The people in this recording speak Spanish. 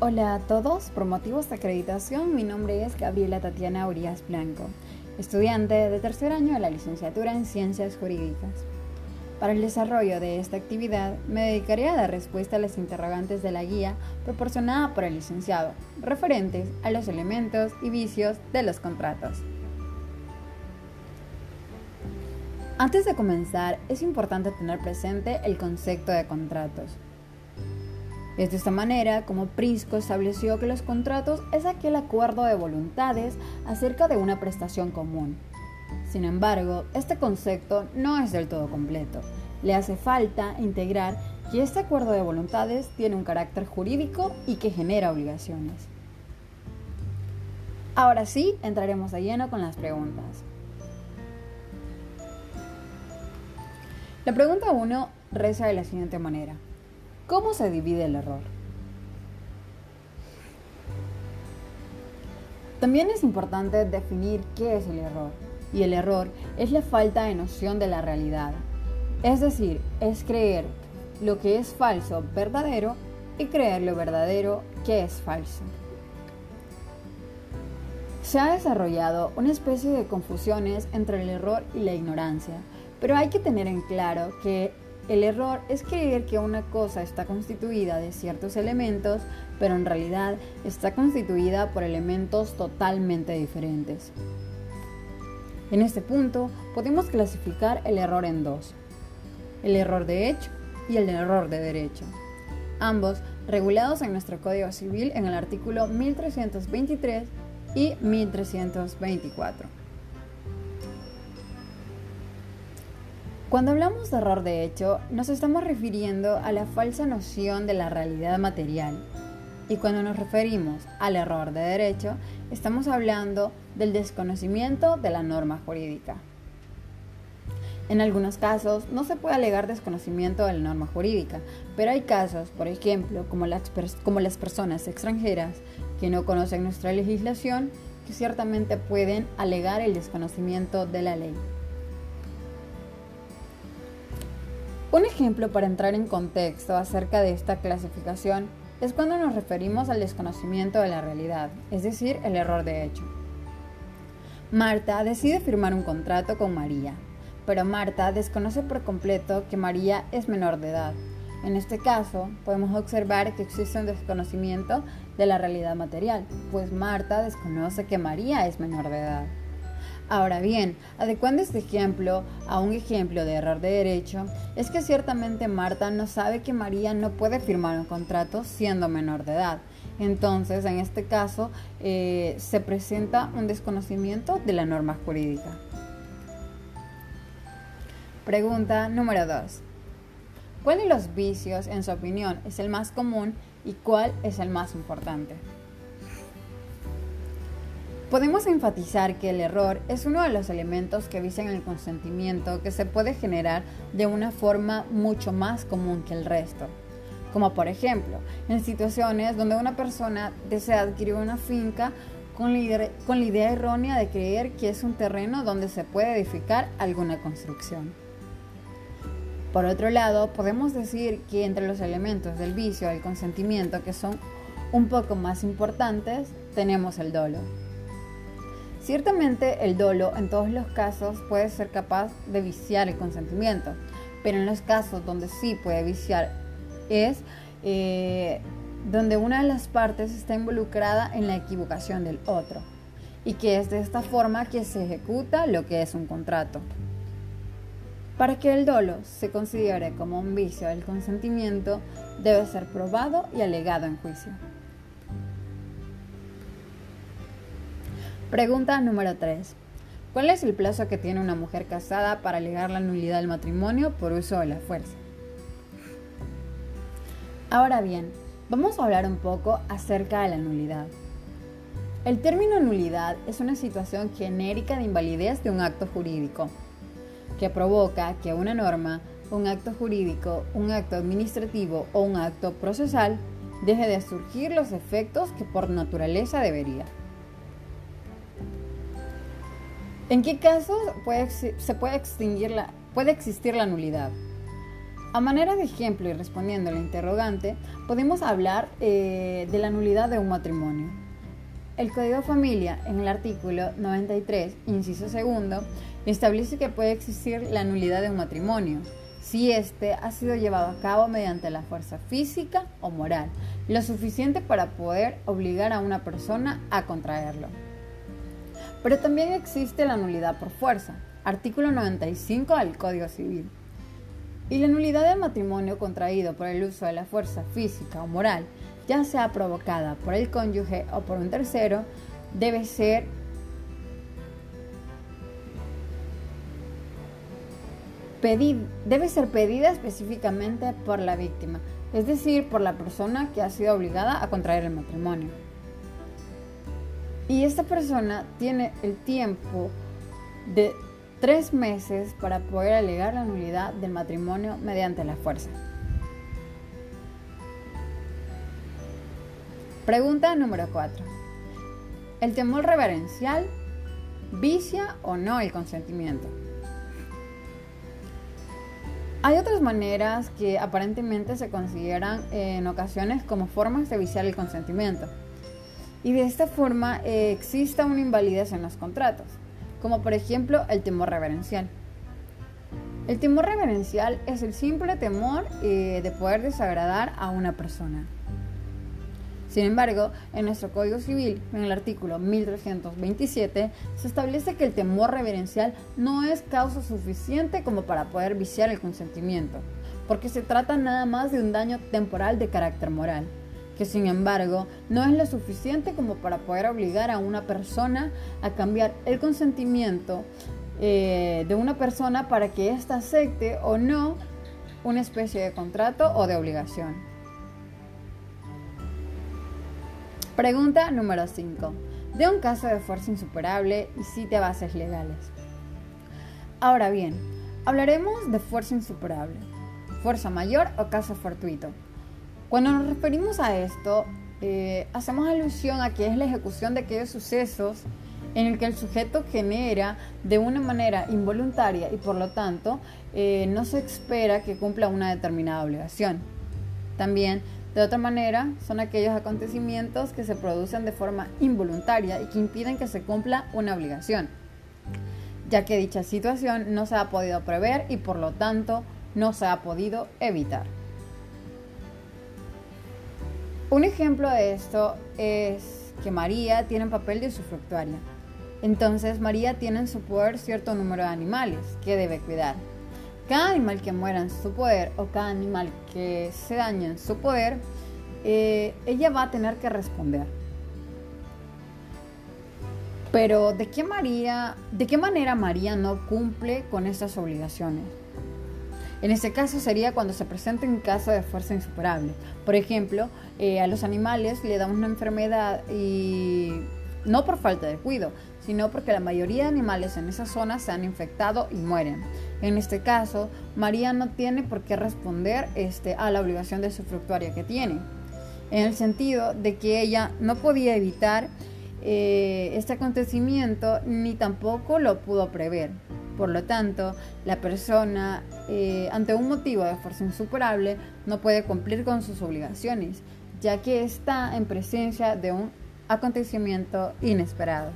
Hola a todos, por motivos de acreditación, mi nombre es Gabriela Tatiana Urias Blanco, estudiante de tercer año de la licenciatura en Ciencias Jurídicas. Para el desarrollo de esta actividad, me dedicaré a dar respuesta a las interrogantes de la guía proporcionada por el licenciado, referentes a los elementos y vicios de los contratos. Antes de comenzar, es importante tener presente el concepto de contratos. Es de esta manera como Prisco estableció que los contratos es aquel acuerdo de voluntades acerca de una prestación común. Sin embargo, este concepto no es del todo completo. Le hace falta integrar que este acuerdo de voluntades tiene un carácter jurídico y que genera obligaciones. Ahora sí, entraremos de lleno con las preguntas. La pregunta 1 reza de la siguiente manera. ¿Cómo se divide el error? También es importante definir qué es el error. Y el error es la falta de noción de la realidad. Es decir, es creer lo que es falso verdadero y creer lo verdadero que es falso. Se ha desarrollado una especie de confusiones entre el error y la ignorancia, pero hay que tener en claro que el error es creer que una cosa está constituida de ciertos elementos, pero en realidad está constituida por elementos totalmente diferentes. En este punto podemos clasificar el error en dos, el error de hecho y el error de derecho, ambos regulados en nuestro Código Civil en el artículo 1323 y 1324. Cuando hablamos de error de hecho, nos estamos refiriendo a la falsa noción de la realidad material. Y cuando nos referimos al error de derecho, estamos hablando del desconocimiento de la norma jurídica. En algunos casos no se puede alegar desconocimiento de la norma jurídica, pero hay casos, por ejemplo, como las, personas extranjeras que no conocen nuestra legislación, que ciertamente pueden alegar el desconocimiento de la ley. Un ejemplo para entrar en contexto acerca de esta clasificación es cuando nos referimos al desconocimiento de la realidad, es decir, el error de hecho. Marta decide firmar un contrato con María, pero Marta desconoce por completo que María es menor de edad. En este caso, podemos observar que existe un desconocimiento de la realidad material, pues Marta desconoce que María es menor de edad. Ahora bien, adecuando este ejemplo a un ejemplo de error de derecho, es que ciertamente Marta no sabe que María no puede firmar un contrato siendo menor de edad. Entonces, en este caso, eh, se presenta un desconocimiento de la norma jurídica. Pregunta número 2. ¿Cuál de los vicios, en su opinión, es el más común y cuál es el más importante? Podemos enfatizar que el error es uno de los elementos que vician el consentimiento que se puede generar de una forma mucho más común que el resto. Como por ejemplo, en situaciones donde una persona desea adquirir una finca con la, con la idea errónea de creer que es un terreno donde se puede edificar alguna construcción. Por otro lado, podemos decir que entre los elementos del vicio del consentimiento que son un poco más importantes, tenemos el dolo. Ciertamente el dolo en todos los casos puede ser capaz de viciar el consentimiento, pero en los casos donde sí puede viciar es eh, donde una de las partes está involucrada en la equivocación del otro y que es de esta forma que se ejecuta lo que es un contrato. Para que el dolo se considere como un vicio del consentimiento, debe ser probado y alegado en juicio. Pregunta número 3. ¿Cuál es el plazo que tiene una mujer casada para alegar la nulidad del matrimonio por uso de la fuerza? Ahora bien, vamos a hablar un poco acerca de la nulidad. El término nulidad es una situación genérica de invalidez de un acto jurídico, que provoca que una norma, un acto jurídico, un acto administrativo o un acto procesal deje de surgir los efectos que por naturaleza debería. ¿En qué casos puede, se puede, extinguir la, puede existir la nulidad? A manera de ejemplo y respondiendo al interrogante, podemos hablar eh, de la nulidad de un matrimonio. El Código Familia, en el artículo 93, inciso segundo, establece que puede existir la nulidad de un matrimonio si éste ha sido llevado a cabo mediante la fuerza física o moral, lo suficiente para poder obligar a una persona a contraerlo. Pero también existe la nulidad por fuerza, artículo 95 del Código Civil. Y la nulidad del matrimonio contraído por el uso de la fuerza física o moral, ya sea provocada por el cónyuge o por un tercero, debe ser debe ser pedida específicamente por la víctima, es decir, por la persona que ha sido obligada a contraer el matrimonio. Y esta persona tiene el tiempo de tres meses para poder alegar la nulidad del matrimonio mediante la fuerza. Pregunta número 4. ¿El temor reverencial vicia o no el consentimiento? Hay otras maneras que aparentemente se consideran en ocasiones como formas de viciar el consentimiento. Y de esta forma eh, exista una invalidez en los contratos como por ejemplo el temor reverencial. El temor reverencial es el simple temor eh, de poder desagradar a una persona. Sin embargo, en nuestro Código Civil, en el artículo 1327, se establece que el temor reverencial no es causa suficiente como para poder viciar el consentimiento, porque se trata nada más de un daño temporal de carácter moral que sin embargo no es lo suficiente como para poder obligar a una persona a cambiar el consentimiento eh, de una persona para que ésta acepte o no una especie de contrato o de obligación. Pregunta número 5. De un caso de fuerza insuperable y cite bases legales. Ahora bien, hablaremos de fuerza insuperable, fuerza mayor o caso fortuito. Cuando nos referimos a esto, eh, hacemos alusión a que es la ejecución de aquellos sucesos en el que el sujeto genera de una manera involuntaria y por lo tanto eh, no se espera que cumpla una determinada obligación. También, de otra manera, son aquellos acontecimientos que se producen de forma involuntaria y que impiden que se cumpla una obligación, ya que dicha situación no se ha podido prever y por lo tanto no se ha podido evitar. Un ejemplo de esto es que María tiene un papel de usufructuaria. Entonces María tiene en su poder cierto número de animales que debe cuidar. Cada animal que muera en su poder o cada animal que se daña en su poder, eh, ella va a tener que responder. Pero ¿de qué, María, ¿de qué manera María no cumple con estas obligaciones? En este caso sería cuando se presenta un caso de fuerza insuperable. Por ejemplo, eh, a los animales le damos una enfermedad y no por falta de cuidado, sino porque la mayoría de animales en esa zona se han infectado y mueren. En este caso, María no tiene por qué responder este, a la obligación de su fructuaria que tiene, en el sentido de que ella no podía evitar eh, este acontecimiento ni tampoco lo pudo prever. Por lo tanto, la persona, eh, ante un motivo de fuerza insuperable, no puede cumplir con sus obligaciones, ya que está en presencia de un acontecimiento inesperado.